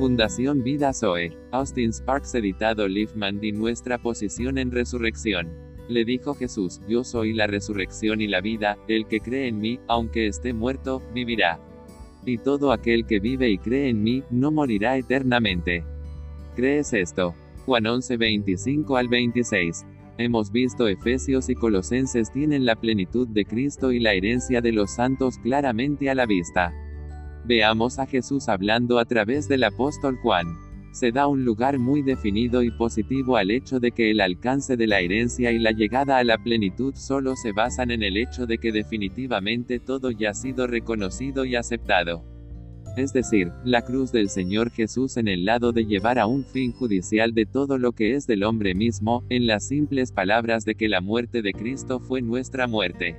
Fundación Vida Zoe. Austin Sparks editado Liefman y nuestra posición en resurrección. Le dijo Jesús, yo soy la resurrección y la vida, el que cree en mí, aunque esté muerto, vivirá. Y todo aquel que vive y cree en mí, no morirá eternamente. ¿Crees esto? Juan 11 25 al 26. Hemos visto Efesios y Colosenses tienen la plenitud de Cristo y la herencia de los santos claramente a la vista. Veamos a Jesús hablando a través del apóstol Juan se da un lugar muy definido y positivo al hecho de que el alcance de la herencia y la llegada a la plenitud solo se basan en el hecho de que definitivamente todo ya ha sido reconocido y aceptado. Es decir, la cruz del Señor Jesús en el lado de llevar a un fin judicial de todo lo que es del hombre mismo, en las simples palabras de que la muerte de Cristo fue nuestra muerte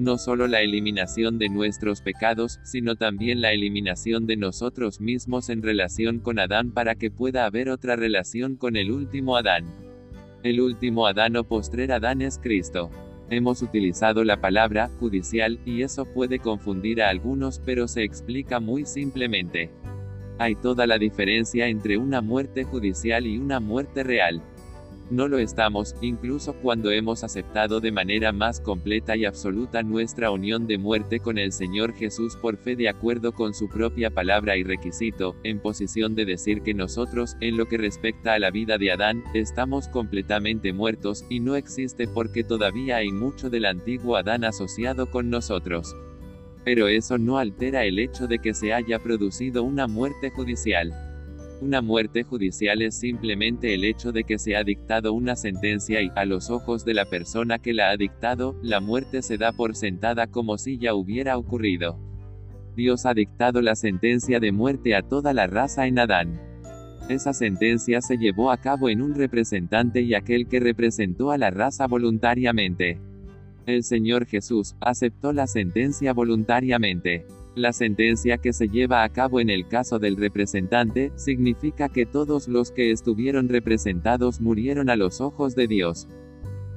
no solo la eliminación de nuestros pecados, sino también la eliminación de nosotros mismos en relación con Adán para que pueda haber otra relación con el último Adán. El último Adán o postrer Adán es Cristo. Hemos utilizado la palabra judicial, y eso puede confundir a algunos, pero se explica muy simplemente. Hay toda la diferencia entre una muerte judicial y una muerte real. No lo estamos, incluso cuando hemos aceptado de manera más completa y absoluta nuestra unión de muerte con el Señor Jesús por fe de acuerdo con su propia palabra y requisito, en posición de decir que nosotros, en lo que respecta a la vida de Adán, estamos completamente muertos, y no existe porque todavía hay mucho del antiguo Adán asociado con nosotros. Pero eso no altera el hecho de que se haya producido una muerte judicial. Una muerte judicial es simplemente el hecho de que se ha dictado una sentencia y, a los ojos de la persona que la ha dictado, la muerte se da por sentada como si ya hubiera ocurrido. Dios ha dictado la sentencia de muerte a toda la raza en Adán. Esa sentencia se llevó a cabo en un representante y aquel que representó a la raza voluntariamente. El Señor Jesús aceptó la sentencia voluntariamente. La sentencia que se lleva a cabo en el caso del representante, significa que todos los que estuvieron representados murieron a los ojos de Dios.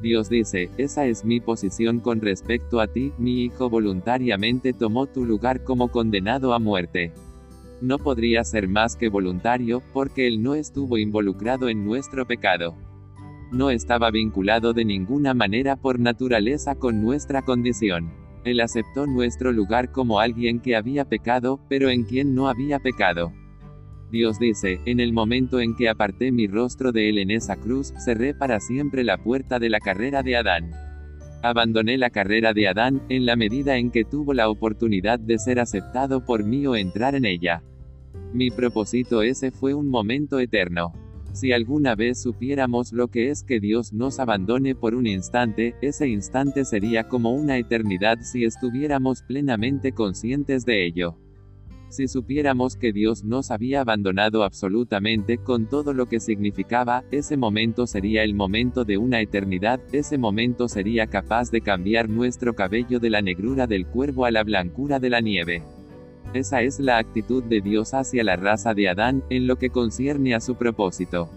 Dios dice, esa es mi posición con respecto a ti, mi hijo voluntariamente tomó tu lugar como condenado a muerte. No podría ser más que voluntario, porque él no estuvo involucrado en nuestro pecado. No estaba vinculado de ninguna manera por naturaleza con nuestra condición. Él aceptó nuestro lugar como alguien que había pecado, pero en quien no había pecado. Dios dice, en el momento en que aparté mi rostro de él en esa cruz, cerré para siempre la puerta de la carrera de Adán. Abandoné la carrera de Adán, en la medida en que tuvo la oportunidad de ser aceptado por mí o entrar en ella. Mi propósito ese fue un momento eterno. Si alguna vez supiéramos lo que es que Dios nos abandone por un instante, ese instante sería como una eternidad si estuviéramos plenamente conscientes de ello. Si supiéramos que Dios nos había abandonado absolutamente con todo lo que significaba, ese momento sería el momento de una eternidad, ese momento sería capaz de cambiar nuestro cabello de la negrura del cuervo a la blancura de la nieve. Esa es la actitud de Dios hacia la raza de Adán, en lo que concierne a su propósito.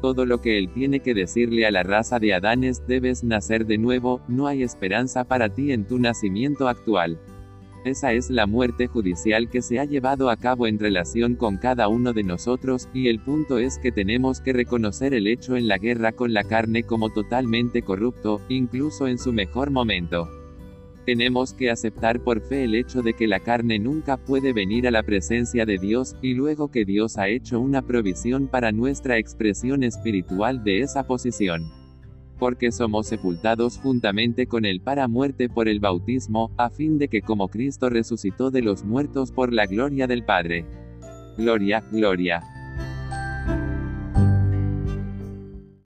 Todo lo que él tiene que decirle a la raza de Adán es, debes nacer de nuevo, no hay esperanza para ti en tu nacimiento actual. Esa es la muerte judicial que se ha llevado a cabo en relación con cada uno de nosotros, y el punto es que tenemos que reconocer el hecho en la guerra con la carne como totalmente corrupto, incluso en su mejor momento. Tenemos que aceptar por fe el hecho de que la carne nunca puede venir a la presencia de Dios, y luego que Dios ha hecho una provisión para nuestra expresión espiritual de esa posición. Porque somos sepultados juntamente con Él para muerte por el bautismo, a fin de que como Cristo resucitó de los muertos por la gloria del Padre. Gloria, gloria.